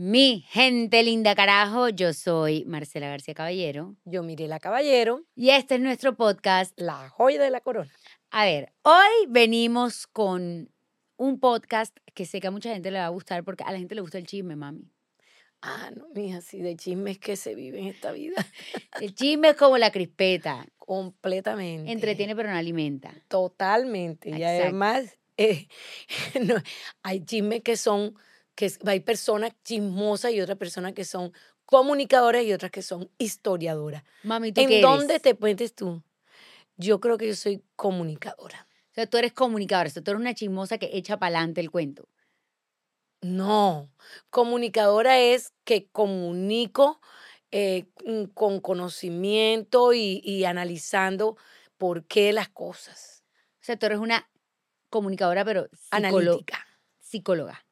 Mi gente linda carajo, yo soy Marcela García Caballero Yo miré la caballero, y este es nuestro podcast. la joya de la corona. A ver, hoy venimos con un podcast que sé que a mucha gente le va a gustar porque a la gente le gusta el chisme, mami. Ah, no, mija, sí, de chismes que se vive en esta vida. El chisme es como la crispeta, Completamente. entretiene pero no alimenta. Totalmente. Y además, eh, no, hay chismes que son, que hay personas chismosas y otras personas que son comunicadoras y otras que son historiadoras. Mami, ¿tú ¿En qué dónde eres? te metes tú? Yo creo que yo soy comunicadora. O sea, tú eres comunicadora, o sea, tú eres una chismosa que echa para adelante el cuento. No, comunicadora es que comunico eh, mm, con conocimiento y, y analizando por qué las cosas. O sea, tú eres una comunicadora pero psicolo- Analítica, psicóloga.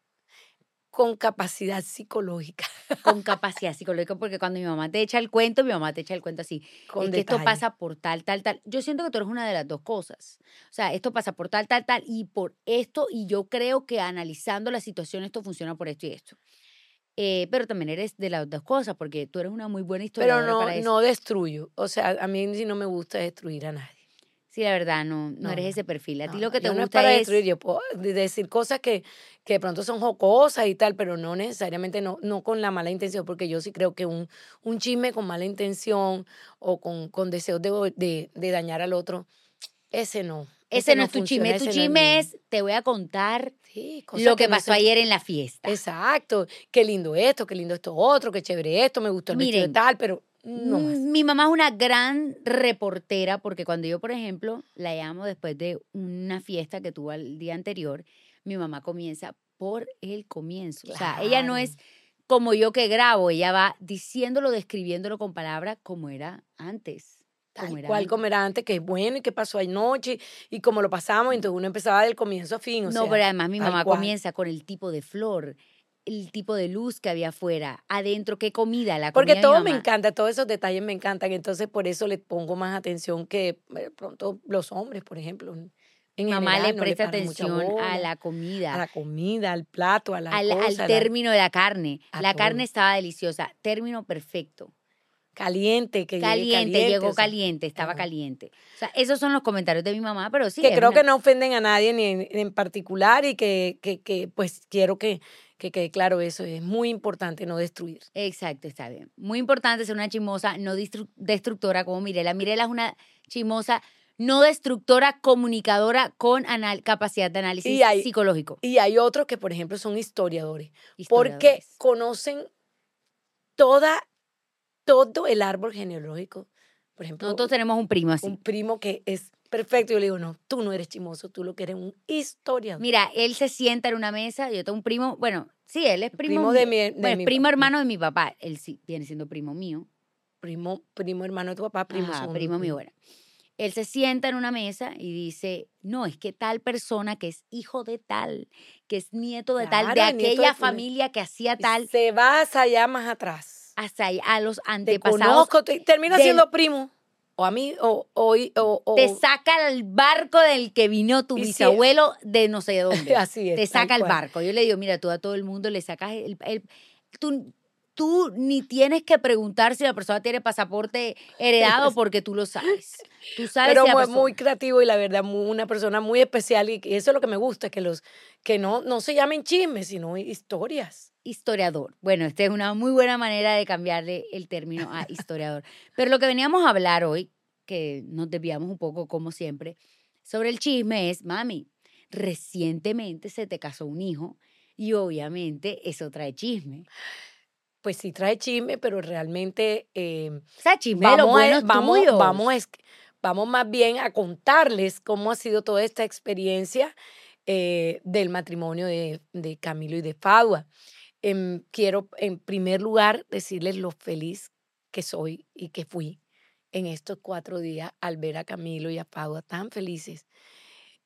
Con capacidad psicológica, con capacidad psicológica, porque cuando mi mamá te echa el cuento, mi mamá te echa el cuento así. con es que esto pasa por tal, tal, tal. Yo siento que tú eres una de las dos cosas. O sea, esto pasa por tal, tal, tal, y por esto, y yo creo que analizando la situación esto funciona por esto y esto. Eh, pero también eres de las dos cosas, porque tú eres una muy buena Pero historiadora no, para eso. no destruyo. O sea, a mí sí no me gusta destruir a nadie. Sí, la verdad, no, no, No, eres ese perfil. A ti No, lo que te yo no es gusta para es... destruir, yo puedo de- decir cosas que, que de pronto son jocosas y tal, pero no necesariamente no, no con la mala intención, porque yo sí creo que un, un chisme con mala intención o con, con deseos de, de, de dañar al otro, ese no. ese no es tu chisme. funciona, Tu ese no chisme es, te voy a contar Sí, lo que no pasó se- ayer en la fiesta. Exacto, qué lindo esto, qué lindo esto otro, qué chévere esto, me gustó el vestido de Miren, tal, pero no. Mm, Mi mamá es una gran reportera porque cuando yo, por ejemplo, la llamo después de una fiesta que tuvo el día anterior, mi mamá comienza por el comienzo. O sea, ella no Claro. es como yo que grabo, ella va diciéndolo, describiéndolo con palabras como era antes. Tal como era cual antes. como era antes, que es bueno y que pasó anoche y como lo pasamos, entonces uno empezaba del comienzo a fin. O no, sea, pero además mi mamá cual. comienza con el tipo de flor, el tipo de luz que había afuera, adentro, qué comida, la Porque comida todo me encanta, todos esos detalles me encantan, entonces por eso le pongo más atención que de pronto los hombres, por ejemplo. En mamá le general, presta atención a la comida. a la comida, al plato, a la al, al la- término de la carne. La carne estaba deliciosa, término perfecto. caliente, que llegue Caliente, llegó o sea, caliente, estaba caliente. O sea, esos son los comentarios de mi mamá, pero sí. que creo una- que no ofenden a nadie ni en, en particular y que, que, que, pues quiero que, que quede claro eso, es muy importante no destruir. Exacto, está bien. Muy importante ser una chimosa no destructora como Mirela. Mirela es una chimosa no destructora, comunicadora con anal- capacidad de análisis Y hay- psicológico. Y hay otros que, por ejemplo, son historiadores, porque Historiadores. conocen toda, todo el árbol genealógico. Por ejemplo, Nosotros tenemos un primo así. un primo que es perfecto. Yo le digo, no, tú no eres chimoso, tú lo que eres un historiador. Mira, él se sienta en una mesa, yo tengo un primo, bueno, sí, él es primo, Primo de mi- de Bueno, es mi primo hermano de mi papá, él sí viene siendo primo mío. Primo, primo hermano de tu papá, primo Ajá, primo mío, bueno. Él se sienta en una mesa y dice, no, es que tal persona que es hijo de tal, que es nieto de tal, de Claro, aquella familia que hacía tal, Se va hasta allá más atrás. Hasta a los Te antepasados, conozco, te- termina del- siendo primo. O a mí, o, o, o, o- te saca el barco del que vino tu si- bisabuelo de no sé dónde. Así es. te saca el cual. barco. Yo le digo, mira, tú a todo el mundo le sacas el... el- tú, tú ni tienes que preguntar si la persona tiene pasaporte heredado porque tú lo sabes. Tú sabes Pero si muy, persona- muy creativo y la verdad, muy- una persona muy especial. Y eso es lo que me gusta, que los que no, no se llamen chismes, sino historias. Historiador. Bueno, esta es una muy buena manera de cambiarle el término a historiador. Pero lo que veníamos a hablar hoy, que nos desviamos un poco como siempre, sobre el chisme es, mami, recientemente se te casó un hijo y obviamente eso trae chisme. Pues sí trae chisme, pero realmente eh, O sea, chisme de los vamos, a- vamos, tuyos. vamos, a es- vamos más bien a contarles cómo ha sido toda esta experiencia eh, del matrimonio de, de Camilo y de Fadua. Em, quiero, en primer lugar, decirles lo feliz que soy y que fui en estos cuatro días al ver a Camilo y a Fadua tan felices,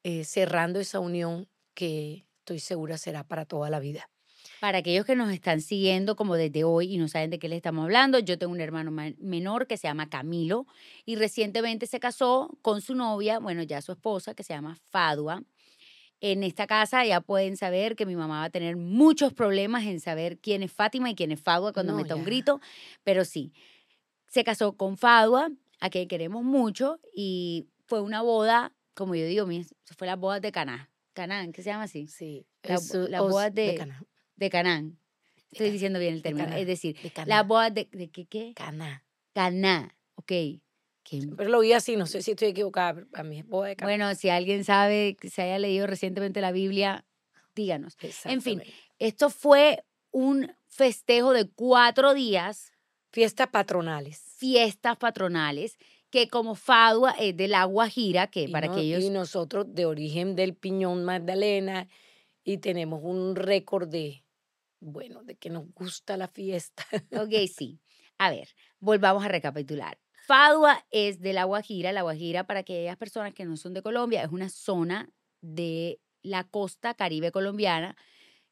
eh, cerrando esa unión que estoy segura será para toda la vida. Para aquellos que nos están siguiendo como desde hoy y no saben de qué les estamos hablando, yo tengo un hermano ma- menor que se llama Camilo y recientemente se casó con su novia, bueno, ya su esposa, que se llama Fadua. En esta casa ya pueden saber que mi mamá va a tener muchos problemas en saber quién es Fátima y quién es Fadua cuando No, meta un grito, pero sí, se casó con Fadua, a quien queremos mucho, y fue una boda, como yo digo, fue la boda de Caná. Canán, ¿qué se llama así? Sí. La- eso- la os- boda de- Cana. De Canán. Estoy diciendo bien el de término. Caná, Es decir, de Caná. la boda de, de qué, qué? Caná. Caná. Ok. Que- Pero lo vi así, no sé si estoy equivocada, pero a mí es Caná. bueno, si alguien sabe que se haya leído recientemente la Biblia, díganos. en fin. Esto fue un festejo de cuatro días, Fiestas patronales. fiestas patronales, que como Fadua es de la Guajira, que Y para no- aquellos... Y nosotros de origen del Piñón Magdalena y tenemos un récord de, bueno, de que nos gusta la fiesta. Ok, sí. A ver, volvamos a recapitular. Fadua es de La Guajira. La Guajira, para aquellas personas que no son de Colombia, es una zona de la costa caribe colombiana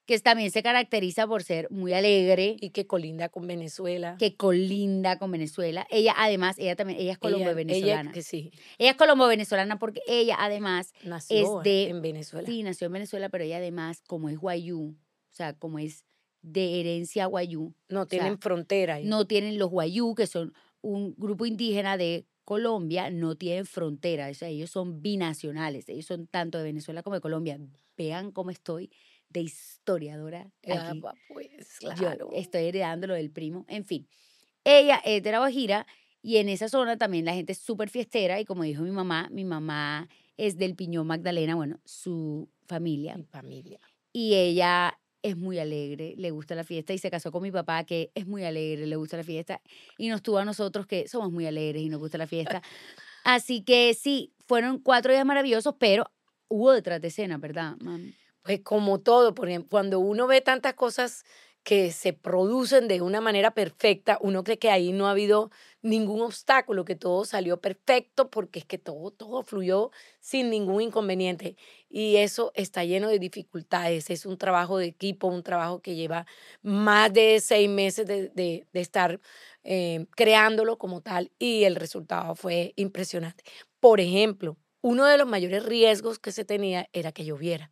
que también se caracteriza por ser muy alegre, y que colinda con Venezuela. que colinda con Venezuela. Ella, además, ella también, ella es colombo-venezolana. Ella, sí, Ella es colombo-venezolana porque ella, además, nació de- en Venezuela. sí, nació en Venezuela, pero ella, además, como es guayú, o sea, como es de herencia guayú, no tienen frontera. ahí. no tienen los guayú, que son un grupo indígena de Colombia, no tienen frontera, o sea, ellos son binacionales, ellos son tanto de Venezuela como de Colombia. Vean cómo estoy de historiadora Ah, aquí. pa- pues, Yo claro. estoy heredándolo del primo. En fin, ella es de La Guajira y en esa zona también la gente es súper fiestera y como dijo mi mamá, mi mamá es del Piñón Magdalena, bueno, su familia. Mi familia. Y ella es muy alegre, le gusta la fiesta y se casó con mi papá que es muy alegre, le gusta la fiesta y nos tuvo a nosotros que somos muy alegres y nos gusta la fiesta. Así que sí, fueron cuatro días maravillosos, pero hubo detrás de escena, ¿verdad? Pues como todo, por cuando uno ve tantas cosas que se producen de una manera perfecta, uno cree que ahí no ha habido ningún obstáculo, que todo salió perfecto porque es que todo, todo fluyó sin ningún inconveniente. Y eso está lleno de dificultades. Es un trabajo de equipo, un trabajo que lleva más de seis meses de, de- de estar eh, creándolo como tal y el resultado fue impresionante. Por ejemplo, uno de los mayores riesgos que se tenía era que lloviera.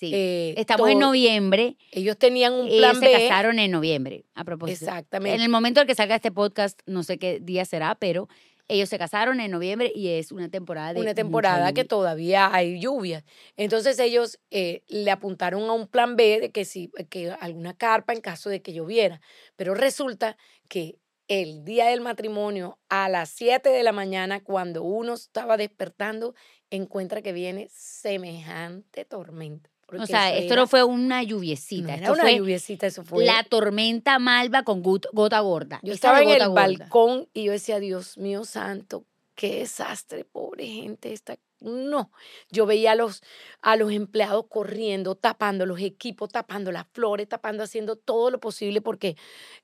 Sí. Eh, Estamos en noviembre. Ellos tenían un Ellos plan se B. casaron en noviembre, a propósito. Exactamente. En el momento en que salga este podcast, no sé qué día será, pero ellos se casaron en noviembre y es una temporada de una temporada que todavía hay lluvia. Entonces ellos eh, le apuntaron a un plan B de que si que alguna carpa en caso de que lloviera. Pero resulta que el día del matrimonio a las 7 de la mañana cuando uno estaba despertando encuentra que viene semejante tormenta. O sea, esto era- no fue una no lluviecita, era esto una fue lluviecita, eso fue la tormenta malva con gota gorda. Yo estaba en el gorda. balcón y yo decía, Dios mío santo, qué desastre, pobre gente esta. No, yo veía a los, a los empleados corriendo, tapando los equipos, tapando las flores, tapando, haciendo todo lo posible porque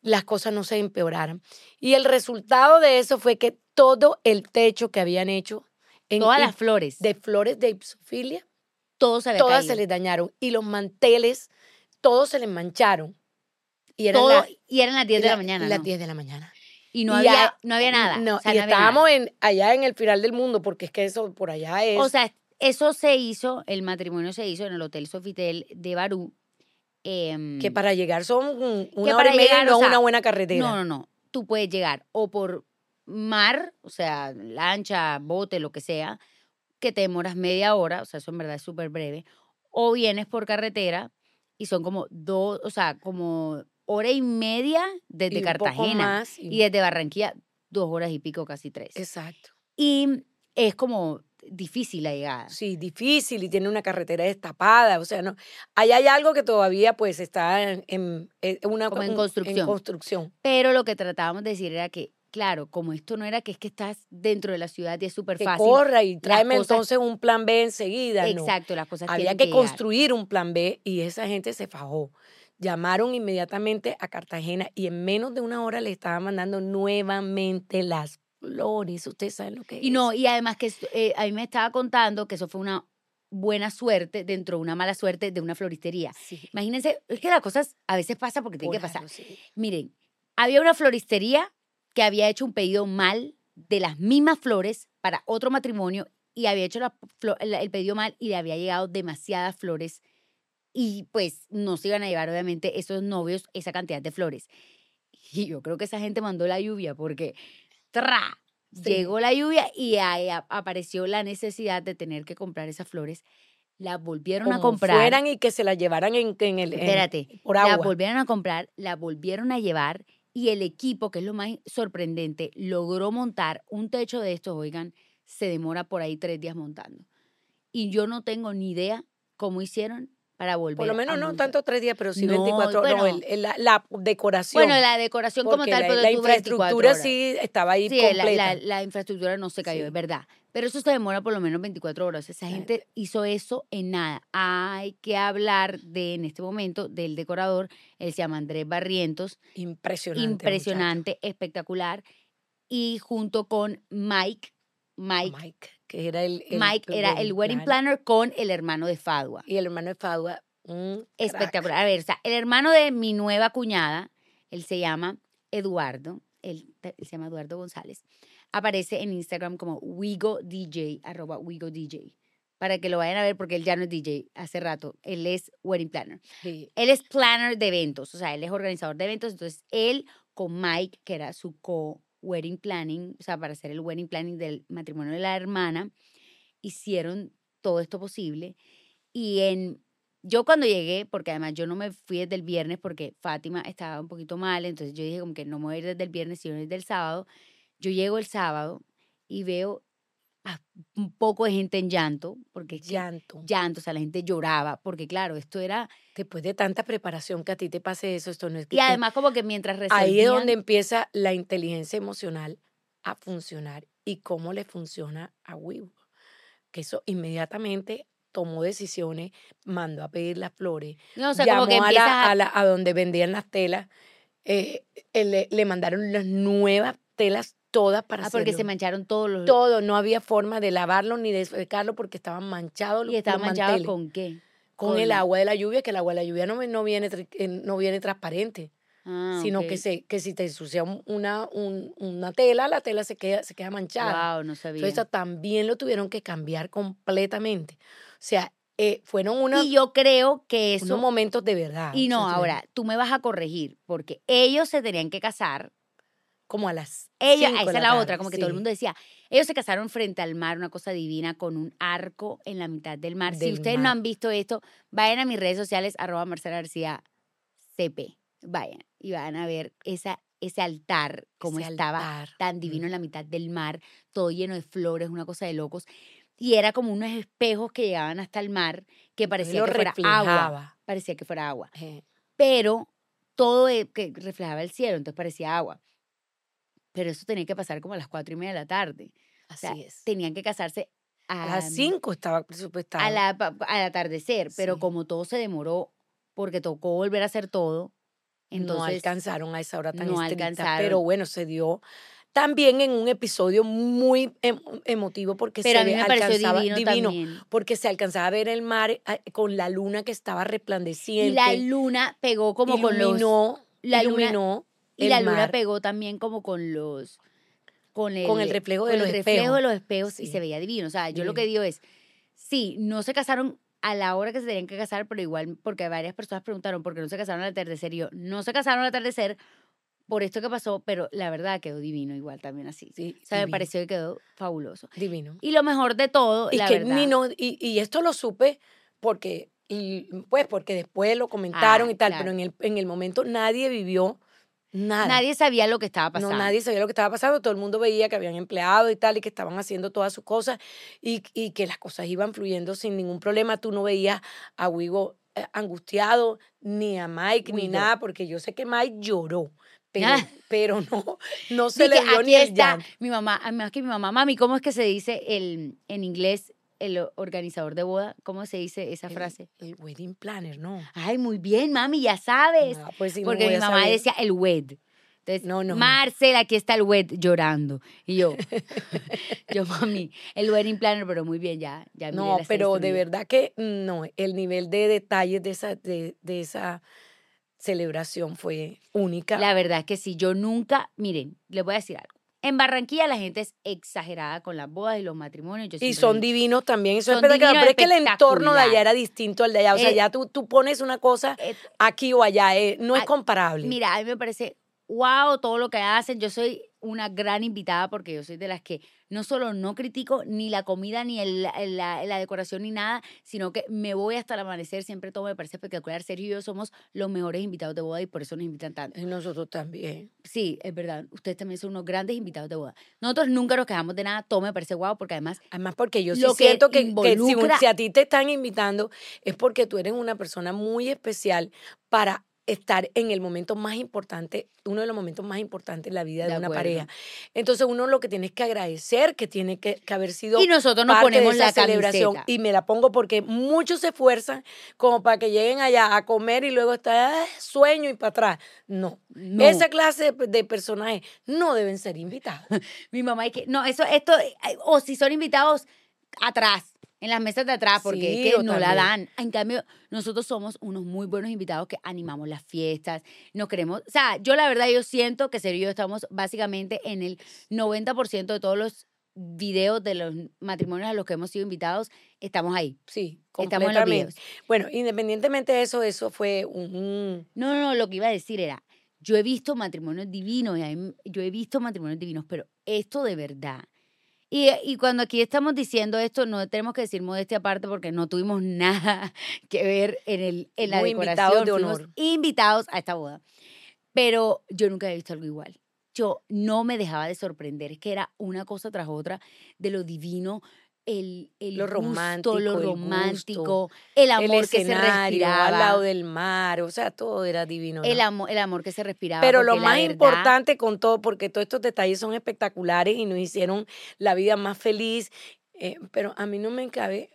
las cosas no se empeoraran. Y el resultado de eso fue que todo el techo que habían hecho en, Todas las flores, de flores de ipsofilia, todo se había todas caído. se les dañaron. Y los manteles, todos se les mancharon. Y eran Todo- las- y eran las 10 de la, la- mañana, Las ¿no? 10 de la mañana. Y no Y había, a- no había nada. No, o sea, y no estábamos en, allá en el final del mundo, porque es que eso por allá es. O sea, eso se hizo, el matrimonio se hizo en el Hotel Sofitel de Barú. em, que para llegar son una hora y media, o no sea, una buena carretera. No, no, no. Tú puedes llegar o por mar, o sea, lancha, bote, lo que sea, que te demoras media hora, o sea, eso en verdad es súper breve, o vienes por carretera y son como dos, o sea, como hora y media desde Y Cartagena más, y- y desde Barranquilla dos horas y pico, casi tres. Exacto. Y es como difícil la llegada. Sí, difícil y tiene una carretera destapada, o sea, no. Ahí hay algo que todavía pues está en, en- en una Como en construcción. construcción. Pero lo que tratábamos de decir era que, claro, como esto no era que es que estás dentro de la ciudad y es súper Que fácil. corra y tráeme cosas- entonces un plan B enseguida. no. Exacto, las cosas Había que llegar. construir un plan B y esa gente se fajó. Llamaron inmediatamente a Cartagena y en menos de una hora le estaban mandando nuevamente las flores. Ustedes saben lo que Y es. no, y además que eh, a mí me estaba contando que eso fue una buena suerte dentro de una mala suerte de una floristería. Sí, Imagínense, es que las cosas a veces pasan porque tienen por que pasar. sí. Miren, había una floristería que había hecho un pedido mal de las mismas flores para otro matrimonio y había hecho la el, pedido mal y le había llegado demasiadas flores y pues no se iban a llevar obviamente esos novios esa cantidad de flores. Y yo creo que esa gente mandó la lluvia porque ¡tra! Sí. llegó la lluvia y ahí apareció la necesidad de tener que comprar esas flores. Las volvieron a comprar. fueran y que se la llevaran en, en el en- Espérate, por volvieron a comprar, la volvieron a llevar y el equipo, que es lo más sorprendente, logró montar un techo de estos, oigan, se demora por ahí tres días montando. Y yo no tengo ni idea cómo hicieron para volver Por lo menos no tanto tres días, pero sí No, 24 horas. No, el- el- la, la decoración. Bueno, la decoración como tal, la, pero la tuvo 24 infraestructura sí estaba ahí Sí, la, completa. la- la infraestructura no se cayó, Sí. es verdad. Pero eso se demora por lo menos 24 horas. Esa gente hizo eso en nada. Hay que hablar de, en este momento, del decorador. Él se llama Andrés Barrientos. impresionante. impresionante, espectacular. Y junto con Mike, Mike. Mike, que era el, el- Mike era el wedding planner con el hermano de Fadua. Y el hermano de Fadua, un crack. Espectacular. A ver, o sea, el hermano de mi nueva cuñada, él se llama Eduardo, él, se llama Eduardo González, aparece en Instagram como Wigo DJ, arroba Wigo DJ, para que lo vayan a ver porque él ya no es DJ hace rato, él es wedding planner. Sí. Él es planner de eventos, o sea, él es organizador de eventos, entonces él con Mike, que era su co-wedding planning, o sea, para hacer el wedding planning del matrimonio de la hermana, hicieron todo esto posible. Y en yo cuando llegué, porque además yo no me fui desde el viernes porque Fátima estaba un poquito mal, entonces yo dije como que no me voy a ir desde el viernes, sino desde el sábado. Yo llego el sábado y veo a un poco de gente en llanto, porque Llanto. llanto, o sea, la gente lloraba, porque claro, esto era... Después de tanta preparación que a ti te pase eso, esto no es que Y además como que mientras resolvían... ahí es donde empieza la inteligencia emocional a funcionar y cómo le funciona a Wibo. Que eso inmediatamente tomó decisiones, mandó a pedir las flores, No, o sea, llamó como que a, la- a- a la- a donde vendían las telas, eh, eh, le, le mandaron las nuevas telas todas para Ah, porque se mancharon todos los... todo, no había forma de lavarlo ni de secarlo porque estaban manchados los, y estaban manchados con qué? con el agua de la lluvia, que el agua de la lluvia no, no, viene, eh, no viene transparente, Ah, sino que, se, que si te ensucia un- una, un- una tela, la tela se queda, se queda manchada. Wow, no sabía. Entonces también lo tuvieron que cambiar completamente. O sea, eh, fueron una- y yo creo que unos eso... momentos de verdad. Y no, ahora, tú me vas a corregir, porque ellos se tenían que casar. Como a las de esa es la tarde, otra, como que todo el mundo decía, ellos se casaron frente al mar, una cosa divina, con un arco en la mitad del mar. si ustedes no han visto esto, vayan a mis redes sociales, arroba Marcela García CP. Vayan y van a ver esa, ese altar, como Ese estaba altar, tan divino mm. en la mitad del mar, todo lleno de flores, una cosa de locos. Y era como unos espejos que llegaban hasta el mar, que parecía lo que fuera agua. reflejaba. Parecía que fuera agua. Eh, Pero todo e- que reflejaba el cielo, entonces parecía agua. Pero eso tenía que pasar como a las cuatro y media de la tarde. O Así sea, es. tenían que casarse a, A las cinco estaba presupuestado. a la, al atardecer, pero Sí. como todo se demoró porque tocó volver a hacer todo, no entonces alcanzaron a esa hora tan no estricta, alcanzaron. pero bueno, se dio también en un episodio muy em- emotivo porque pero se alcanzaba- divino, también. porque se alcanzaba a ver el mar eh, con la luna que estaba Y resplandeciente. la luna pegó como con los iluminó, la luna- iluminó y la luna mar. pegó también como con los con el, Con el reflejo de con los el reflejo de los espejos y se veía divino. O sea, yo lo que digo es, sí, no se casaron a la hora que se tenían que casar, pero igual, porque varias personas preguntaron por qué no se casaron al atardecer. Y yo, no se casaron al atardecer por esto que pasó, pero la verdad quedó divino igual también así. Sí, O sea, me pareció que quedó fabuloso. divino. Y lo mejor de todo, Y la que verdad. ni no- y, y esto lo supe porque y, pues porque después lo comentaron Ah, y tal, claro. pero en el, en el momento nadie vivió nada. Nadie sabía lo que estaba pasando. No, nadie sabía lo que estaba pasando, todo el mundo veía que habían empleado y tal, y que estaban haciendo todas sus cosas, y, y que las cosas iban fluyendo sin ningún problema. Tú no veías a Wigo eh, angustiado, ni a Mike, ni nada, porque yo sé que Mike lloró, pero, pero no, no se Sí, le aquí ni el está mi mamá, además que mi mamá, mami, ¿cómo es que se dice el, en inglés el organizador de boda? ¿Cómo se dice esa El- frase? El, wedding planner, no. Ay, muy bien, mami, ya sabes. Pues sí, Porque mi mamá saber. decía el wed. Entonces, No. Marcela, aquí está el wed llorando. Y yo, yo, mami, el wedding planner, pero muy bien, ya. ya No, pero de verdad que no, el nivel de detalles de esa, de, de esa celebración fue única. La verdad es que sí, yo nunca, miren, les voy a decir algo. En Barranquilla la gente es exagerada con las bodas y los matrimonios. Yo Y son digo, divinos también, eso es espectacular. Pero es que el entorno de allá era distinto al de allá. O sea, Eh, ya tú, tú pones una cosa eh, aquí o allá, eh, no es comparable. Mira, a mí me parece wow todo lo que hacen. Yo soy una gran invitada porque yo soy de las que no solo no critico ni la comida, ni el- la, la decoración, ni nada, sino que me voy hasta el amanecer. Siempre todo me parece espectacular. Sergio y yo somos los mejores invitados de boda y por eso nos invitan tanto. Y nosotros también. Sí, es verdad. Ustedes también son unos grandes invitados de boda. Nosotros nunca nos quejamos de nada. Todo me parece guau porque además Además, porque yo sí Lo siento que, que si, un- involucra- si a ti te están invitando es porque tú eres una persona muy especial para estar en el momento más importante, uno de los momentos más importantes en la vida de, De una acuerdo. pareja. Entonces uno lo que tienes que agradecer que tiene que, que haber sido Y nosotros nos parte ponemos de esa la celebración camiseta. y me la pongo porque muchos se esfuerzan como para que lleguen allá a comer y luego está "Ah, sueño y para atrás. No. No. Esa clase de, de personajes no deben ser invitados. mi mamá es que, no, eso, esto, eh, o si son invitados atrás, en las mesas de atrás, porque Sí, es que yo no la dan. En cambio, nosotros somos unos muy buenos invitados que animamos las fiestas, nos queremos, o sea, yo la verdad yo siento que Sergio y yo estamos básicamente en el 90% de todos los videos de los matrimonios a los que hemos sido invitados, estamos ahí. Sí, Estamos en los completamente. videos. Bueno, independientemente de eso, eso fue un- No, no, no, lo que iba a decir era, yo he visto matrimonios divinos, y yo he visto matrimonios divinos, pero esto de verdad. Y, y cuando aquí estamos diciendo esto, no tenemos que decir modestia aparte porque no tuvimos nada que ver en, el, en la Muy invitados decoración. de fuimos honor. invitados a esta boda. Pero yo nunca había visto algo igual. Yo no me dejaba de sorprender, es que era una cosa tras otra de lo divino, el, el Lo gusto, romántico, lo el gusto, romántico, el amor el que se respiraba. al lado del mar, o sea, todo era divino. El amor, el amor que se respiraba. Pero lo más verdad- importante con todo, porque todos estos detalles son espectaculares y nos hicieron la vida más feliz, eh, pero a mí no me cabe,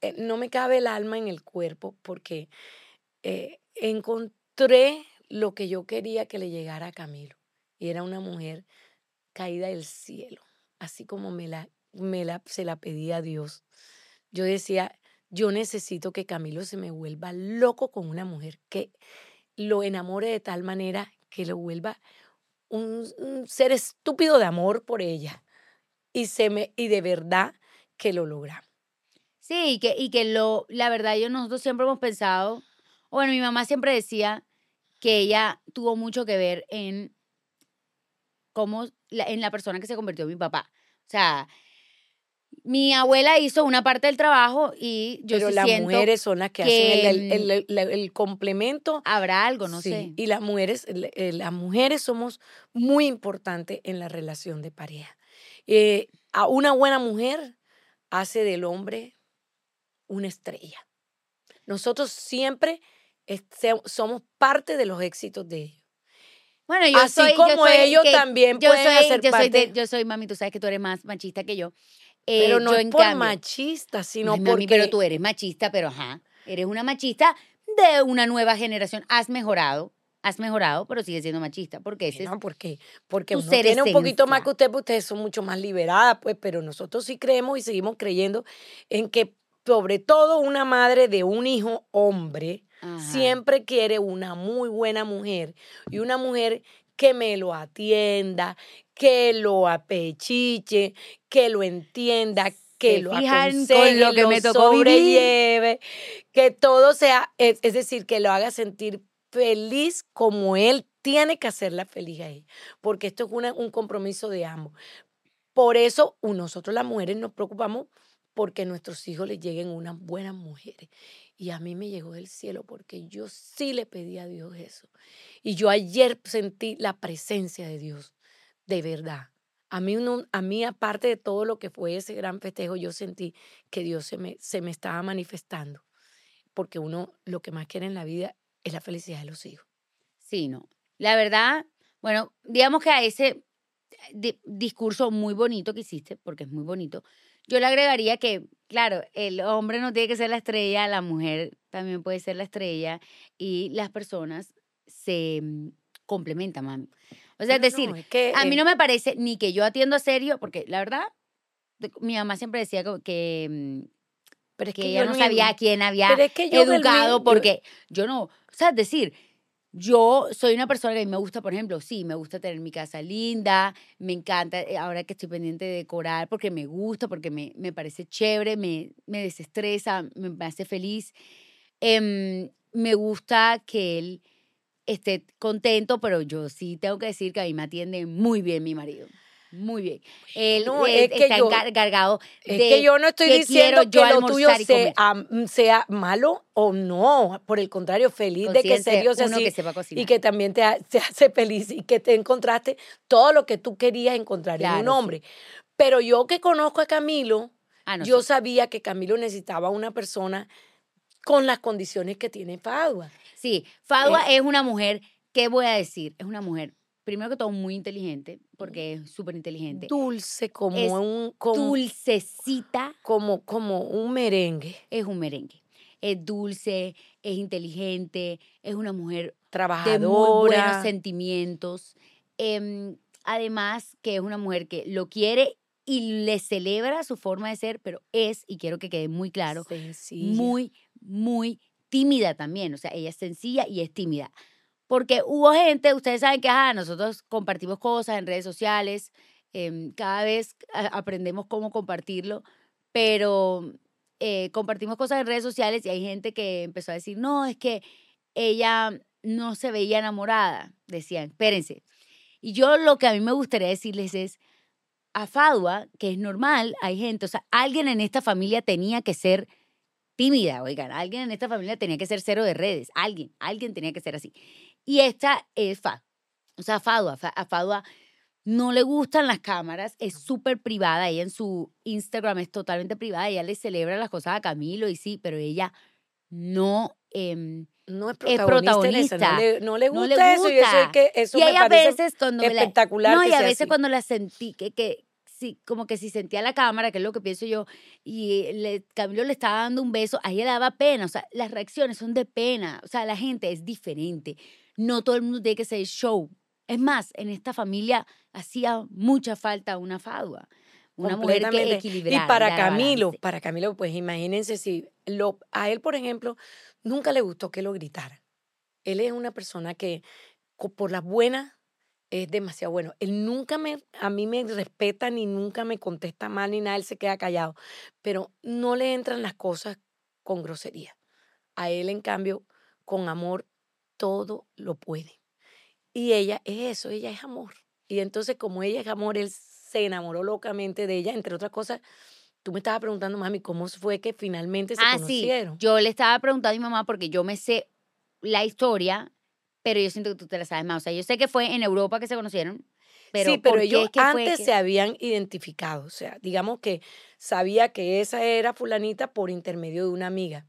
eh, no me cabe el alma en el cuerpo porque eh, encontré lo que yo quería que le llegara a Camilo y era una mujer caída del cielo, así como me la, me la, se la pedía a Dios. Yo decía, yo necesito que Camilo se me vuelva loco con una mujer que lo enamore de tal manera que lo vuelva un, ser estúpido de amor por ella. Y, se me, y de verdad que lo logramos. Sí, y que, y que lo, la verdad, yo nosotros siempre hemos pensado, bueno, mi mamá siempre decía que ella tuvo mucho que ver en cómo, en la persona que se convirtió en mi papá. O sea, mi abuela hizo una parte del trabajo y yo Pero sí las siento mujeres son las que, que, hacen el, el- el- el complemento. habrá algo, no Sí, sé. Y las mujeres, las mujeres somos muy importantes en la relación de pareja. Eh, a una buena mujer hace del hombre una estrella. Nosotros siempre somos parte de los éxitos de ellos. Bueno, yo Así soy, yo como soy ellos que- también yo pueden soy, hacer yo soy de- parte- yo soy, mami, tú sabes que tú eres más machista que yo. Eh, Pero no yo es en por cambio- machista, sino mami, porque... pero tú eres machista, pero ajá. Eres una machista de una nueva generación. Has mejorado, has mejorado, pero sigues siendo machista. Porque ese es. No, porque, porque tu uno tiene un poquito más que usted, pues ustedes son mucho más liberadas, pues, pero nosotros sí creemos y seguimos creyendo en que, sobre todo, una madre de un hijo hombre Ajá. siempre quiere una muy buena mujer y una mujer que me lo atienda, que lo apechiche, que lo entienda, que Se lo aconseje, lo que me tocó vivir. sobrelleve, que todo sea, es, es decir, que lo haga sentir feliz como él tiene que hacerla feliz a ella, porque esto es una- un compromiso de ambos. Por eso nosotros las mujeres nos preocupamos porque a nuestros hijos les lleguen unas buenas mujeres. Y a mí me llegó del cielo porque yo sí le pedí a Dios eso. Y yo ayer sentí la presencia de Dios, de verdad. A mí, uno- a mí, aparte de todo lo que fue ese gran festejo, yo sentí que Dios se me, se me estaba manifestando. Porque uno lo que más quiere en la vida es la felicidad de los hijos. Sí, no. La verdad, bueno, digamos que a ese di- discurso muy bonito que hiciste, porque es muy bonito, yo le agregaría que, claro, el hombre no tiene que ser la estrella, la mujer también puede ser la estrella y las personas se mm, complementan, mami. O sea, es decir, no, es que, a mí eh, no me parece ni que yo atiendo a serio, porque la verdad, mi mamá siempre decía que, mm, pero es que que ella yo no sabía a quién había es que yo educado, yo- porque yo no, o sea, es decir, yo soy una persona que a mí me gusta, por ejemplo, sí, me gusta tener mi casa linda, me encanta, eh, ahora que estoy pendiente de decorar, porque me gusta, porque me, me parece chévere, me, me desestresa, me, me hace feliz. Em, me gusta que él esté contento, pero yo sí tengo que decir que a mí me atiende muy bien mi marido. Muy bien. Él, No, él es que está yo- encargado Es de que yo no estoy diciendo que lo tuyo sea, sea malo o no. Por el contrario, feliz de que serio sea así que sepa y que también te, te hace feliz y que te encontraste todo lo que tú querías encontrar en un sí. hombre. Pero yo que conozco a Camilo, Ah, no, yo sí. sabía que Camilo necesitaba una persona con las condiciones que tiene Fadua. Sí, Fadua Eh, es una mujer, ¿qué voy a decir? Es una mujer, primero que todo, muy inteligente, porque es súper inteligente. Dulce como Es un como, Dulcecita como, como un merengue, es un merengue. Es dulce, es inteligente, es una mujer de muy buenos trabajadora. sentimientos. Em, además, que es una mujer que lo quiere y le celebra su forma de ser, pero es, y quiero que quede muy claro, sencilla. muy, muy tímida también. O sea, ella es sencilla y es tímida. Porque hubo gente, ustedes saben que ajá, nosotros compartimos cosas en redes sociales, em, cada vez aprendemos cómo compartirlo, pero eh, compartimos cosas en redes sociales y hay gente que empezó a decir, no, es que ella no se veía enamorada. Decían, espérense. Y yo lo que a mí me gustaría decirles es, a Fadua, que es normal, hay gente, o sea, alguien en esta familia tenía que ser tímida, oigan, alguien en esta familia tenía que ser cero de redes, alguien, alguien tenía que ser así. Y esta es Fa, o sea, Fadua, Fa- a Fadua no le gustan las cámaras, es súper privada, ella en su Instagram es totalmente privada, ella le celebra las cosas a Camilo y sí, pero ella no... em, no es es protagonista, en protagonista. No, le, no le No gusta le eso y eso es que eso y me a veces cuando me la- espectacular no, y a veces así. cuando la sentí, que, que sí, como que si sentía la cámara, que es lo que pienso yo, y le, Camilo le estaba dando un beso, a ella le daba pena, o sea, las reacciones son de pena, o sea, la gente es diferente, no todo el mundo tiene que ser show. Es más, en esta familia hacía mucha falta una fadua, una mujer que equilibrara. Y para Camilo, balance. para Camilo, pues imagínense si lo, a él, por ejemplo, nunca le gustó que lo gritara. Él es una persona que por las buenas es demasiado bueno. Él nunca me, a mí me respeta ni nunca me contesta mal ni nada, él se queda callado. Pero no le entran las cosas con grosería. A él, en cambio, con amor, todo lo puede. Y ella es eso, ella es amor. Y entonces, como ella es amor, él se enamoró locamente de ella, entre otras cosas. Tú me estabas preguntando, mami, ¿cómo fue que finalmente se Ah, sí. conocieron? Yo le estaba preguntando a mi mamá porque yo me sé la historia, pero yo siento que tú te la sabes más. O sea, yo sé que fue en Europa que se conocieron, pero sí, pero ¿por qué ellos es que fue antes que- se habían identificado. O sea, digamos que sabía que esa era fulanita por intermedio de una amiga.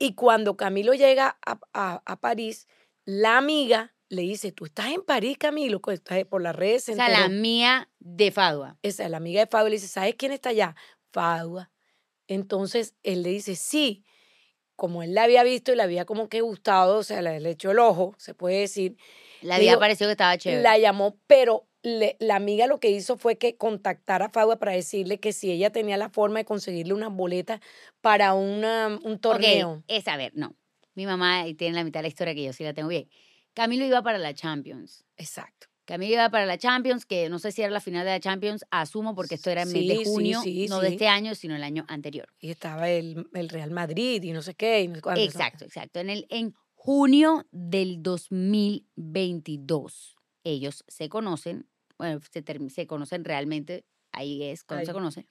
Y cuando Camilo llega a, a- a París, la amiga le dice, tú estás en París, Camilo, que está por las redes. se O sea, la enteró". mía de Fadua. esa es la amiga de Fadua, le dice, ¿sabes quién está allá? Fadua. Entonces él le dice, sí, como él la había visto y le había como que gustado, o sea, le, echó el ojo, se puede decir, La vida digo, pareció que estaba chévere. la llamó, pero le- la amiga lo que hizo fue que contactara a Fadua para decirle que si ella tenía la forma de conseguirle unas boletas para una, un torneo. Ok, es a ver, no. Mi mamá tiene la mitad de la historia que yo sí la tengo bien. Camilo iba para la Champions. Exacto. Camilo iba para la Champions, que no sé si era la final de la Champions, asumo porque esto era en mes Sí, de sí, junio, sí, no de este año, sino el año anterior. Y estaba el, el Real Madrid y no sé qué. Y no sé. Exacto, exacto. En, el, en junio del 2022, ellos se conocen, bueno, se, se conocen realmente, ahí es cuando se conocen.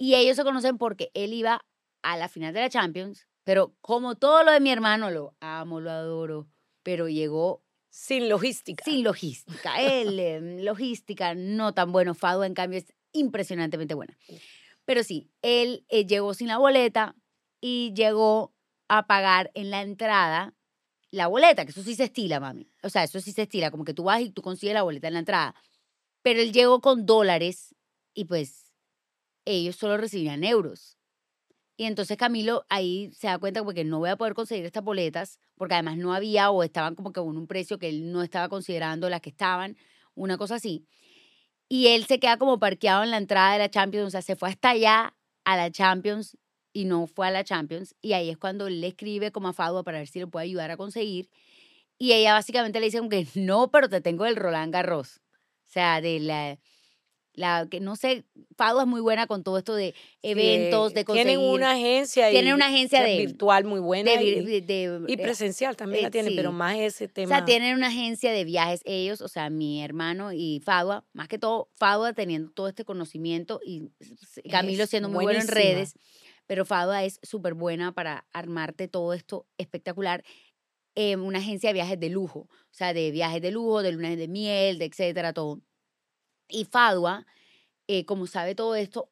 Y ellos se conocen porque él iba a la final de la Champions, pero como todo lo de mi hermano, lo amo, lo adoro, pero llegó Sin logística. sin logística. Él, em, logística, no tan bueno. Fado, en cambio, es impresionantemente buena. Pero sí, él eh, llegó sin la boleta y llegó a pagar en la entrada la boleta, que eso sí se estila, mami. O sea, eso sí se estila, como que tú vas y tú consigues la boleta en la entrada. Pero él llegó con dólares y pues ellos solo recibían euros. Y entonces Camilo ahí se da cuenta porque no voy a poder conseguir estas boletas, porque además no había o estaban como que con un precio que él no estaba considerando las que estaban, una cosa así. Y él se queda como parqueado en la entrada de la Champions, o sea, se fue hasta allá a la Champions y no fue a la Champions. Y ahí es cuando él le escribe como a Fadua para ver si le puede ayudar a conseguir. Y ella básicamente le dice como que no, pero te tengo el Roland Garros. O sea, de la, la que no sé, Fado es muy buena con todo esto de eventos, de conseguir. Tienen una agencia. Tienen una agencia de- virtual muy buena. de, y, vir- de- y de- presencial también eh, la tienen, pero más ese O tema. sea, tienen una agencia de viajes ellos, o sea, mi hermano y Fadua, más que todo, Fadua teniendo todo este conocimiento y Camilo Es siendo muy bueno en redes, pero Fadua es súper buena para armarte todo esto espectacular. eh, una agencia de viajes de lujo, o sea, de viajes de lujo, de lunes de miel, de etcétera, todo. Y Fadua, eh, como sabe todo esto,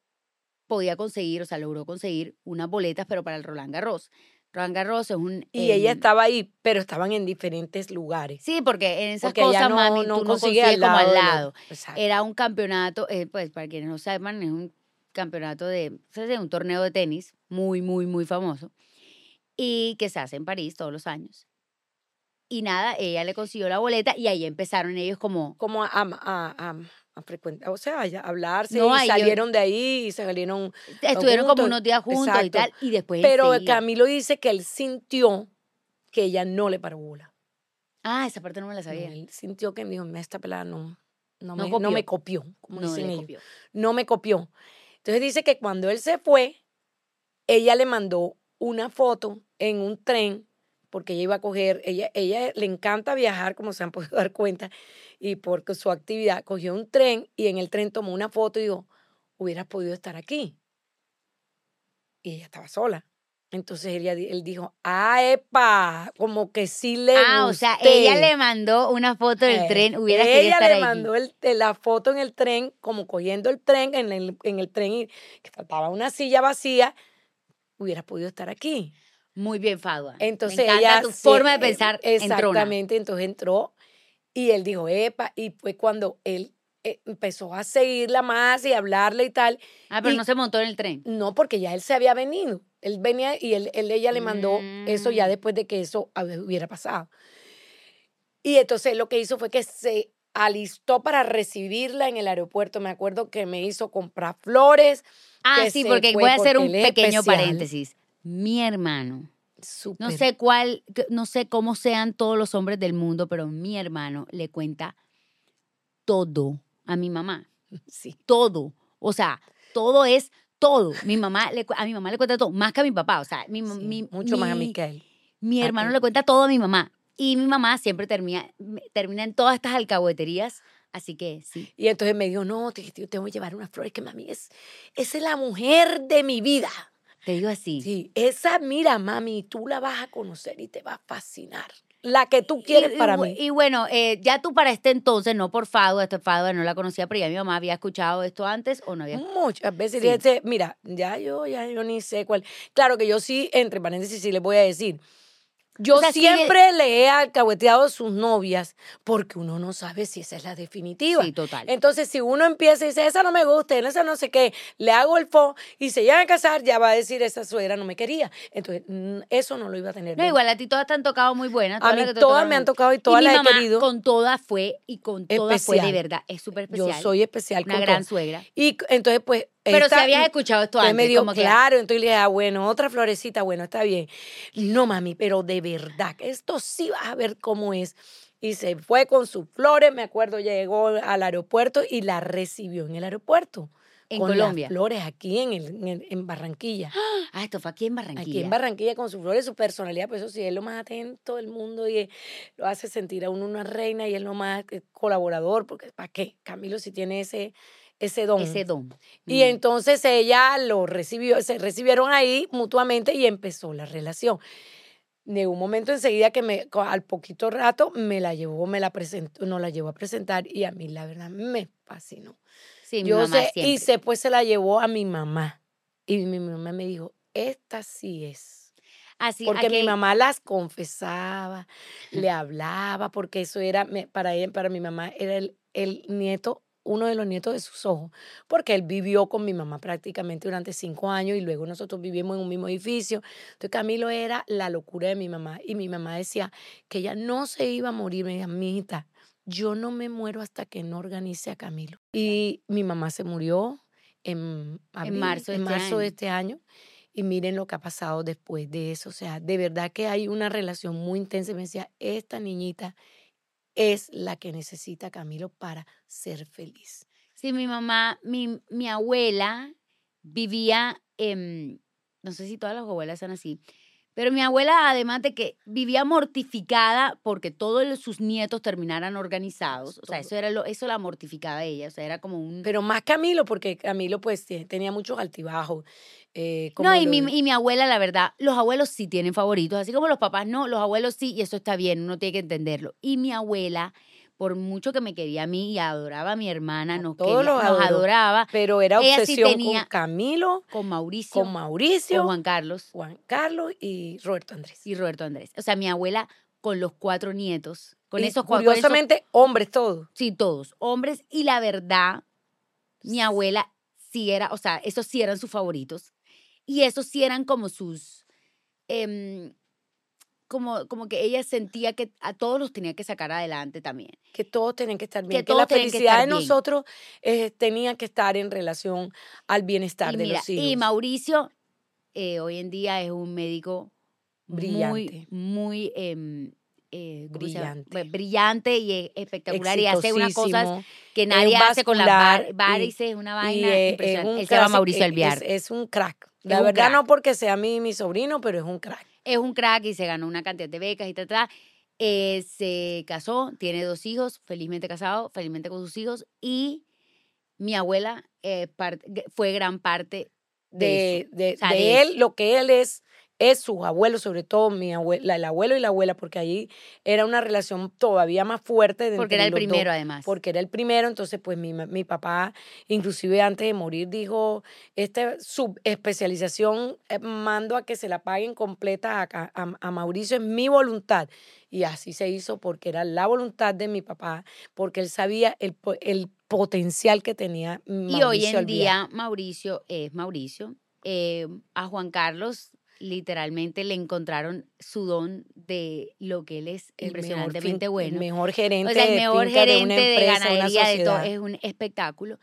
podía conseguir, o sea, logró conseguir unas boletas, pero para el Roland Garros. Roland Garros es un... Y ella em, estaba ahí, pero estaban en diferentes lugares. Sí, porque en esas Porque cosas, no, mami, no tú no consigue consigues como al de los- lado. Era un campeonato, eh, pues para quienes no sepan, es un campeonato de, hace un torneo de tenis muy, muy, muy famoso y que se hace en París todos los años. Y nada, ella le consiguió la boleta y ahí empezaron ellos como, como a, a, a, a- a frecuentar, o sea, ya hablarse No, y yo- salieron de ahí y salieron. estuvieron como unos días juntos y exacto. tal, y después Pero Camilo dice que él sintió que ella no le paró bola. Ah, esa parte no me la sabía. Él sintió que dijo, esta pelada no, no, No me, no copió. me copió, como No dicen ellos. copió. No me copió. Entonces dice que cuando él se fue, ella le mandó una foto en un tren, porque ella iba a coger, ella, ella le encanta viajar, como se han podido dar cuenta, y por su actividad, cogió un tren y en el tren tomó una foto y dijo, hubieras podido estar aquí. Y ella estaba sola. Entonces ella, él dijo, ah, epa, como que sí le Ah, o sea, ella gusté". le mandó una foto del Eh, tren, hubiera querido Ella estar le allí. mandó el- la foto en el tren, como cogiendo el tren, en el, en el tren, y que faltaba una silla vacía, hubiera podido estar aquí. Muy bien, Fadua. Entonces Me encanta ella. tu forma de eh, pensar entrona. Exactamente, entonces entró y él dijo, epa, y fue cuando él eh, empezó a seguirla más y hablarle y tal. Ah, pero y- no se montó en el tren. No, porque ya él se había venido. Él venía y él, él- ella le mandó eso ya Mm. después de que eso hubiera pasado. Y entonces lo que hizo fue que se alistó para recibirla en el aeropuerto. Me acuerdo que me hizo comprar flores. Ah, sí, porque voy a hacer un pequeño especial. paréntesis. Mi hermano, no sé cuál, no sé cómo sean todos los hombres del mundo, pero mi hermano le cuenta todo a mi mamá. Sí. Todo. O sea, todo es todo. Mi mamá le, a mi mamá le cuenta todo, más que a mi papá. O sea, mi, sí, mi- mucho más a mi- mí que a él. Mi a hermano le cuenta todo a mi mamá. Y mi mamá siempre termina, termina en todas estas alcahueterías. Así que sí. Y entonces me dijo, no, te, te tengo que llevar unas flores que mami es, esa es la mujer de mi vida. Te digo así. Sí, esa, mira, mami, tú la vas a conocer y te va a fascinar. La que tú quieres y, para y mí. Y bueno, eh, ya tú para este entonces, no por Fado, esto Fado no la conocía, pero ya mi mamá había escuchado esto antes o no había Muchas veces Sí. dice, mira, ya yo, ya yo ni sé cuál. Claro que yo sí, entre paréntesis, sí les voy a decir. Yo O sea, sí, siempre le he alcahueteado a sus novias porque uno no sabe si esa es la definitiva. Sí, total. Entonces, si uno empieza y dice, esa no me gusta, esa no sé qué, le hago el fo y se llegan a casar, ya va a decir, esa suegra no me quería. Entonces, mm, eso no lo iba a tener. No, bien. igual a ti todas te han tocado muy buenas. A todas mí que te todas me han tocado y todas y mi las he querido. con todas fue y con todas fue de verdad. Es súper especial. Yo soy especial una con gran suegra. Y entonces, pues. Pero si esta- habías escuchado esto antes, me dijo, como que- claro, entonces le dije, ah, bueno, otra florecita, bueno, está bien. No, mami, pero de verdad, esto sí vas a ver cómo es. Y se fue con sus flores, me acuerdo, llegó al aeropuerto y la recibió en el aeropuerto. En con Colombia. Las flores aquí en, el, en, el- en Barranquilla. Ah, esto fue aquí en Barranquilla. Aquí en Barranquilla con sus flores, su personalidad, pues eso sí, es lo más atento del mundo y lo hace sentir a uno una reina y es lo más eh, colaborador, porque ¿para qué? Camilo sí tiene ese, ese don. Ese don. Y Mm. entonces ella lo recibió, se recibieron ahí mutuamente y empezó la relación. De un momento enseguida que me, al poquito rato me la llevó, me la presentó, no la llevó a presentar y a mí la verdad me fascinó. Sí, mi Yo mamá sé, siempre. y después se la llevó a mi mamá. Y mi mamá me dijo, esta sí es. Así, Porque mi mamá las confesaba, le hablaba, porque eso era, para ella, para mi mamá, era el, el nieto, uno de los nietos de sus ojos, porque él vivió con mi mamá prácticamente durante cinco años y luego nosotros vivimos en un mismo edificio. Entonces Camilo era la locura de mi mamá y mi mamá decía que ella no se iba a morir, me decía, mijita, yo no me muero hasta que no organice a Camilo. Y mi mamá se murió en, abril- marzo de en este marzo de este año Y miren lo que ha pasado después de eso. O sea, de verdad que hay una relación muy intensa. Me decía, esta niñita es la que necesita Camilo para ser feliz. Sí, mi mamá, mi, mi abuela vivía, en, no sé si todas las abuelas son así, pero mi abuela, además de que vivía mortificada porque todos sus nietos terminaran organizados, o sea, eso era lo, eso la mortificaba a ella, o sea, era como un... Pero más Camilo, porque Camilo pues tenía muchos altibajos. Eh, no, y, mi, y mi abuela, la verdad, los abuelos sí tienen favoritos, así como los papás no, los abuelos sí, y eso está bien, uno tiene que entenderlo. Y mi abuela por mucho que me quería a mí y adoraba a mi hermana, nos, quería, nos adoraba. Pero era obsesión con Camilo, con Mauricio, con Mauricio, con Juan Carlos. Juan Carlos y Roberto Andrés. Y Roberto Andrés. O sea, mi abuela con los cuatro nietos, con esos cuatro. Curiosamente, hombres todos. Sí, todos, hombres. Y la verdad, mi abuela sí era, o sea, esos sí eran sus favoritos. Y esos sí eran como sus. Em, como, como que ella sentía que a todos los tenía que sacar adelante también. Que todos tenían que estar bien. Que, la felicidad de nosotros eh, tenía que estar en relación al bienestar de los hijos. Y Mauricio eh, hoy en día es un médico brillante. muy, muy em, eh, brillante. brillante y espectacular y hace unas cosas que nadie hace con las varices, una vaina impresionante. Él se llama Mauricio Alviar. Es, un crack. La verdad no porque sea mí mi sobrino, pero es un crack es un crack y se ganó una cantidad de becas y tal, tal. Eh, se casó, tiene dos hijos, felizmente casado, felizmente con sus hijos, y mi abuela eh, fue gran parte de, de, él, lo que él es es su abuelo, sobre todo mi abuela, el abuelo y la abuela, porque ahí era una relación todavía más fuerte. porque era el primero, además. Porque era el primero, entonces pues mi, mi, papá, inclusive antes de morir, dijo, esta subespecialización eh, mando a que se la paguen completa a, a, Mauricio, es mi voluntad. Y así se hizo porque era la voluntad de mi papá, porque él sabía el, el potencial que tenía Mauricio. Y hoy en día Mauricio es Mauricio. Eh, a Juan Carlos literalmente le encontraron su don de lo que él es impresionantemente bueno. El mejor gerente. O sea, el mejor gerente de, ganadería de todo. Es un espectáculo.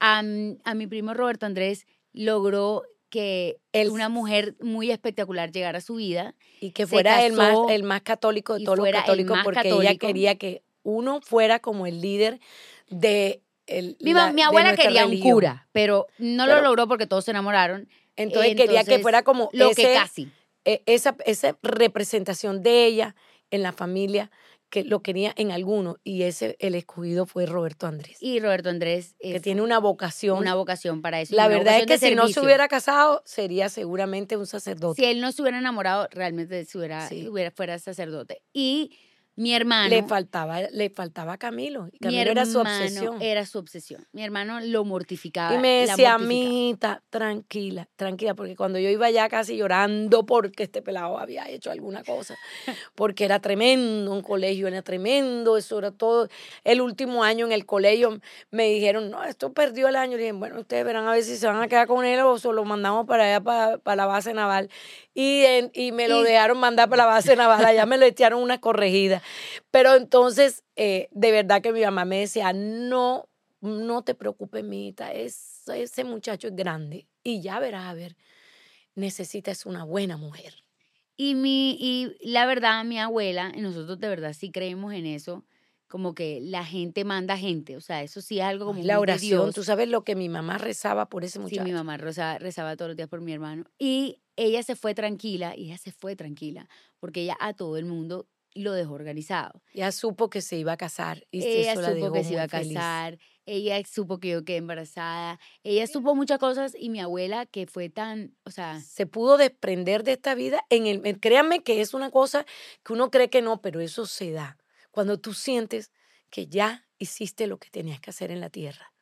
A, mi primo Roberto Andrés logró que una mujer muy espectacular llegara a su vida. Y que fuera el, más, el más católico de todos los católicos, porque ella quería que uno fuera como el líder de el, mi, mi abuela quería un cura, pero no lo logró porque todos se enamoraron. Entonces, quería que fuera como lo que casi. E, esa, esa representación de ella en la familia que lo quería en alguno y ese el escogido fue Roberto Andrés. Y Roberto Andrés que tiene una vocación, una vocación para eso. La verdad es que si no se hubiera casado sería seguramente un sacerdote. Si él no se hubiera enamorado realmente se hubiera, hubiera fuera sacerdote. Y mi hermano. Le faltaba, le faltaba Camilo. Camilo era su obsesión. Era su obsesión. Mi hermano lo mortificaba. Y me decía, amita, tranquila, tranquila, porque cuando yo iba allá casi llorando porque este pelado había hecho alguna cosa, porque era tremendo, un colegio era tremendo, eso era todo. El último año en el colegio me dijeron, no, esto perdió el año. Y dije, bueno, ustedes verán a ver si se van a quedar con él o se lo mandamos para allá, para, para la base naval. Y, y me lo dejaron mandar para la base naval, allá me le echaron una corregida. Pero entonces, eh, de verdad que mi mamá me decía, no, no te preocupes, mijita, ese muchacho es grande y ya verás, a ver, necesitas una buena mujer. Y, mi, y la verdad, mi abuela, nosotros de verdad sí creemos en eso, como que la gente manda gente, o sea, eso sí es algo como... la oración, tú sabes lo que mi mamá rezaba por ese muchacho. Sí, mi mamá rezaba, rezaba todos los días por mi hermano. Y ella se fue tranquila, y ella se fue tranquila, porque ella a todo el mundo lo dejó organizado. Ya supo que se iba a casar. Y ella supo que se iba a casar, ella supo que yo quedé embarazada, ella supo muchas cosas y mi abuela que fue tan, o sea... Se pudo desprender de esta vida. En el, créanme que es una cosa que uno cree que no, pero eso se da. Cuando tú sientes que ya hiciste lo que tenías que hacer en la tierra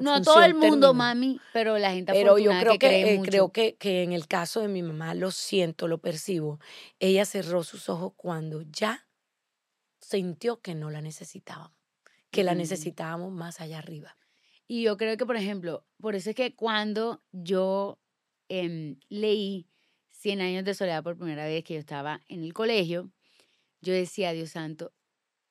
no todo el mundo, mami, pero la gente Pero yo creo que, eh, creo que, que en el caso de mi mamá lo siento, lo percibo. Ella cerró sus ojos cuando ya sintió que no la necesitábamos, que la mm. necesitábamos más allá arriba. Y yo creo que, por ejemplo, por eso es que cuando yo em, leí Cien años de soledad por primera vez que yo estaba en el colegio, yo decía, Dios santo,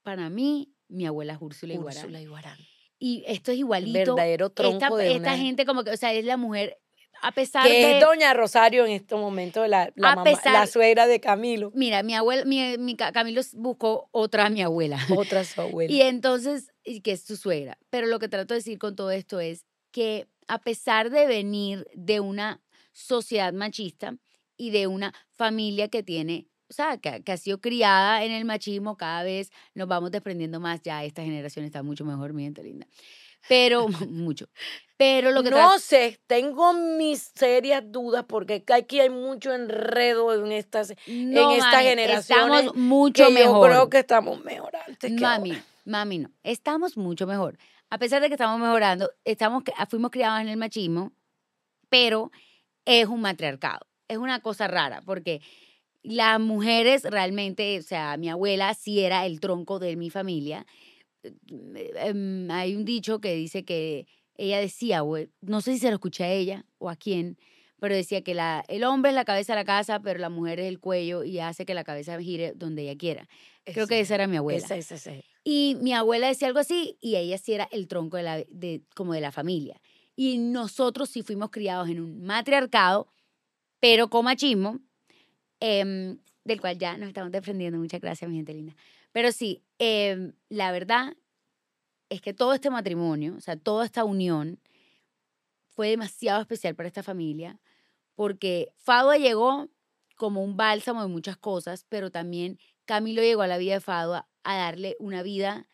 para mí, mi abuela es Úrsula Iguarán. Úrsula Iguarán y esto es igualito. verdadero tronco esta, de esta gente como que, o sea, es la mujer, a pesar que de... es Doña Rosario en estos momentos, la, la, mamá- pesar- la suegra de Camilo. Mira, mi abuela, mi, mi Ca- Camilo buscó otra mi abuela. Otra su abuela. Y entonces, y que es su suegra. Pero lo que trato de decir con todo esto es que a pesar de venir de una sociedad machista y de una familia que tiene, o sea, que, que ha sido criada en el machismo, cada vez nos vamos desprendiendo más. Ya esta generación está mucho mejor, mi gente linda. Pero, mucho. Pero lo que no sé, tengo mis serias dudas porque aquí hay mucho enredo en estas no, estas mami, generaciones estamos mucho que mejor. yo creo que estamos mejor antes que Mami, ahora. mami, no. Estamos mucho mejor. A pesar de que estamos mejorando, estamos, fuimos criados en el machismo, pero es un matriarcado. Es una cosa rara, porque las mujeres realmente, o sea, mi abuela sí era el tronco de mi familia. Em, Hay un dicho que dice que ella decía, güey, no sé si se lo escuché a ella o a quién, pero decía que la, el hombre es la cabeza de la casa, pero la mujer es el cuello y hace que la cabeza gire donde ella quiera. Creo que esa era mi abuela. Y mi abuela decía algo así y ella sí era el tronco de la, de, como de la familia. Y nosotros sí fuimos criados en un matriarcado, pero con machismo, em, del cual ya nos estamos defendiendo. Muchas gracias, mi gente linda. Pero sí, em, la verdad es que todo este matrimonio, o sea, toda esta unión fue demasiado especial para esta familia, porque Fadua llegó como un bálsamo de muchas cosas, pero también Camilo llegó a la vida de Fadua a darle una vida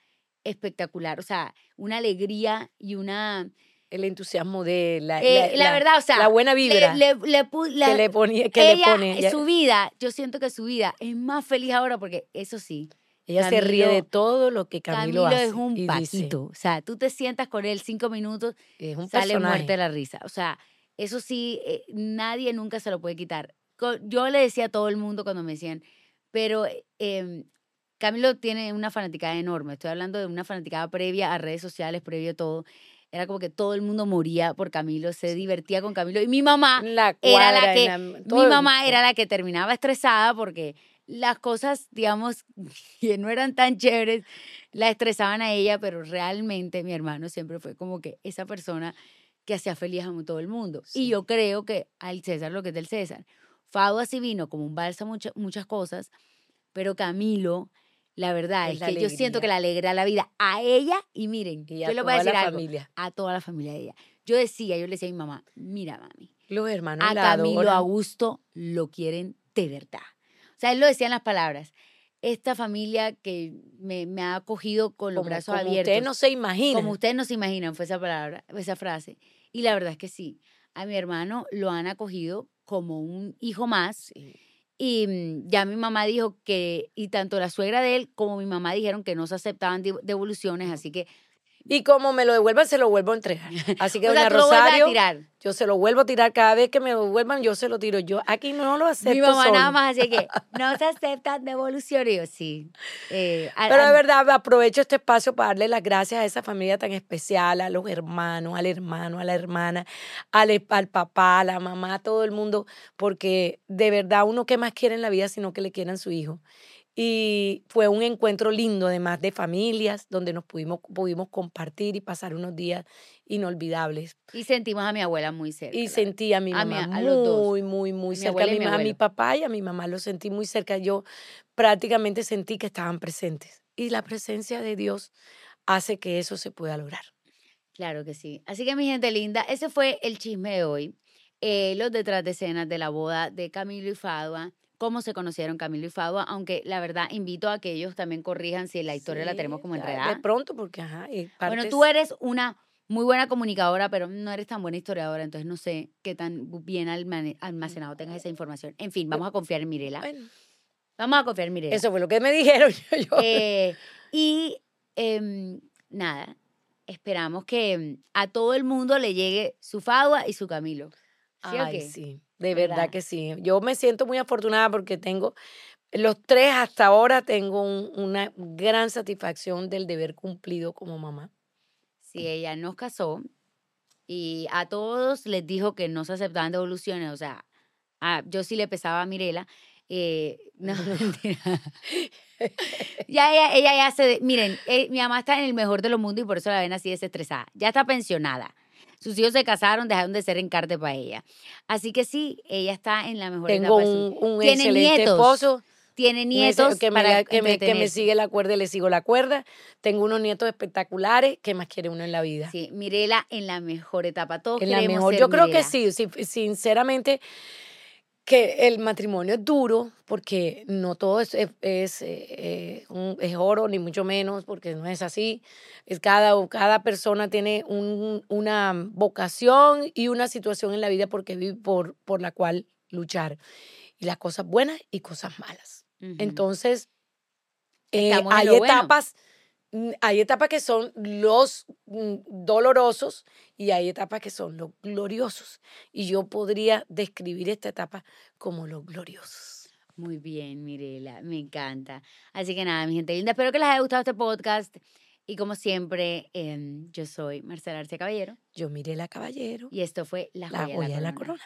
espectacular, o sea, una alegría y una... El entusiasmo de la, eh, la, verdad, o sea, la buena vibra le- le la- que le ponía, que ella, le pone. Ella, su vida, yo siento que su vida es más feliz ahora porque eso sí, ella se ríe de Camilo- todo lo que Camilo, Camilo, hace. es un y dice, paquito, o sea, tú te sientas con él cinco minutos, es un sale personaje. muerte de la risa, o sea, eso sí, eh, nadie nunca se lo puede quitar. Yo le decía a todo el mundo cuando me decían, pero eh, Camilo tiene una fanaticada enorme. Estoy hablando de una fanaticada previa a redes sociales, previo a todo. Era como que todo el mundo moría por Camilo, se divertía con Camilo. Y mi mamá, La era la que- mi mamá era la que terminaba estresada porque las cosas, digamos, que no eran tan chéveres, la estresaban a ella, pero realmente mi hermano siempre fue como que esa persona que hacía feliz a todo el mundo. Sí. Y yo creo que al César lo que es del César. Fado así vino como un balsa mucha- muchas cosas, pero Camilo, la verdad Es es, la que yo siento que le alegra la vida a ella y miren, Y yo le voy a decir la algo, familia. a toda la familia de ella. Yo decía, yo le decía a mi mamá, mira mami, Los hermanos a la Camilo adoran. Augusto lo quieren de verdad. O sea, él lo decía en las palabras. Esta familia que me, me ha acogido con los como, brazos como abiertos. Ustedes no se imaginan. Como ustedes no se imaginan, fue esa palabra, esa frase. Y la verdad es que sí. A mi hermano lo han acogido como un hijo más. Sí. Y mm, ya mi mamá dijo que, y tanto la suegra de él como mi mamá dijeron que no se aceptaban dev- devoluciones, así que. Y como me lo devuelvan, se lo vuelvo a entregar. Así que, o sea, doña vuelves a Rosario, tirar. yo se lo vuelvo a tirar. Cada vez que me devuelvan, yo se lo tiro. Yo aquí no lo acepto Mi mamá solo. nada más así que no se aceptan devoluciones. Yo, sí. Eh, Pero a- de verdad aprovecho este espacio para darle las gracias a esa familia tan especial, a los hermanos, al hermano, a la hermana, al, al papá, a la mamá, a todo el mundo, porque de verdad uno que más quiere en la vida sino que le quieran su hijo. Y fue un encuentro lindo, además de familias, donde nos pudimos, pudimos compartir y pasar unos días inolvidables. Y sentimos a mi abuela muy cerca. Y sentí a mi A mi- mamá a los dos. muy, muy, muy A mi cerca. A mi, a mi papá y a mi mamá lo sentí muy cerca. Yo prácticamente sentí que estaban presentes. Y la presencia de Dios hace que eso se pueda lograr. Claro que sí. Así que mi gente linda, ese fue el chisme de hoy. Eh, los detrás de escenas de la boda de Camilo y Fadua, cómo se conocieron Camilo y Fadua, aunque la verdad invito a que ellos también corrijan si la historia la tenemos como enredada. De pronto, porque ajá. Bueno, tú eres una muy buena comunicadora, pero no eres tan buena historiadora, entonces no sé qué tan bien almacenado tengas esa información. En fin, vamos a confiar en Mirela. Bueno, Vamos a confiar en Mirela. eso fue lo que me dijeron. Yo, Eh, y em, nada, esperamos que em, a todo el mundo le llegue su Fadua y su Camilo. ¿Sí o Ay, qué? sí, de verdad ¿Verdad? que sí. Yo me siento muy afortunada porque tengo, los tres hasta ahora tengo un- una gran satisfacción del deber cumplido como mamá. Si ella nos casó y a todos les dijo que no se aceptaban devoluciones, o sea, a- yo sí le pesaba a Mirela. eh, no, mentira. ya ella, ella ya se. Miren, eh, mi mamá está en el mejor de los mundos y por eso la ven así desestresada. Ya está pensionada. Sus hijos se casaron, dejaron de ser encarte para ella. Así que sí, ella está en la mejor Tengo etapa su un, un Tiene excelente nietos. esposo. Tiene nietos que me, para que, me, que me entretenerse. sigue la cuerda y le sigo la cuerda. Tengo unos nietos espectaculares. ¿Qué más quiere uno en la vida? Sí, Mirela en la mejor etapa. Todos en la mejor. ser Yo creo que sí, sinceramente, que el matrimonio es duro porque no todo es, es, es, eh, eh, un- es oro, ni mucho menos, porque no es así. Es cada, cada persona tiene un- una vocación y una situación en la vida porque, por, por la cual luchar. Y las cosas buenas y cosas malas. Entonces, eh, en hay etapas, hay etapas que son los mm, dolorosos y hay etapas que son los gloriosos. Y yo podría describir esta etapa como los gloriosos. Muy bien, Mirela, me encanta. Así que nada, mi gente linda, espero que les haya gustado este podcast. Y como siempre, em, yo soy Marcela Arce Caballero Yo miré la caballero, y esto fue La la Joya, joya de de la Corona. corona.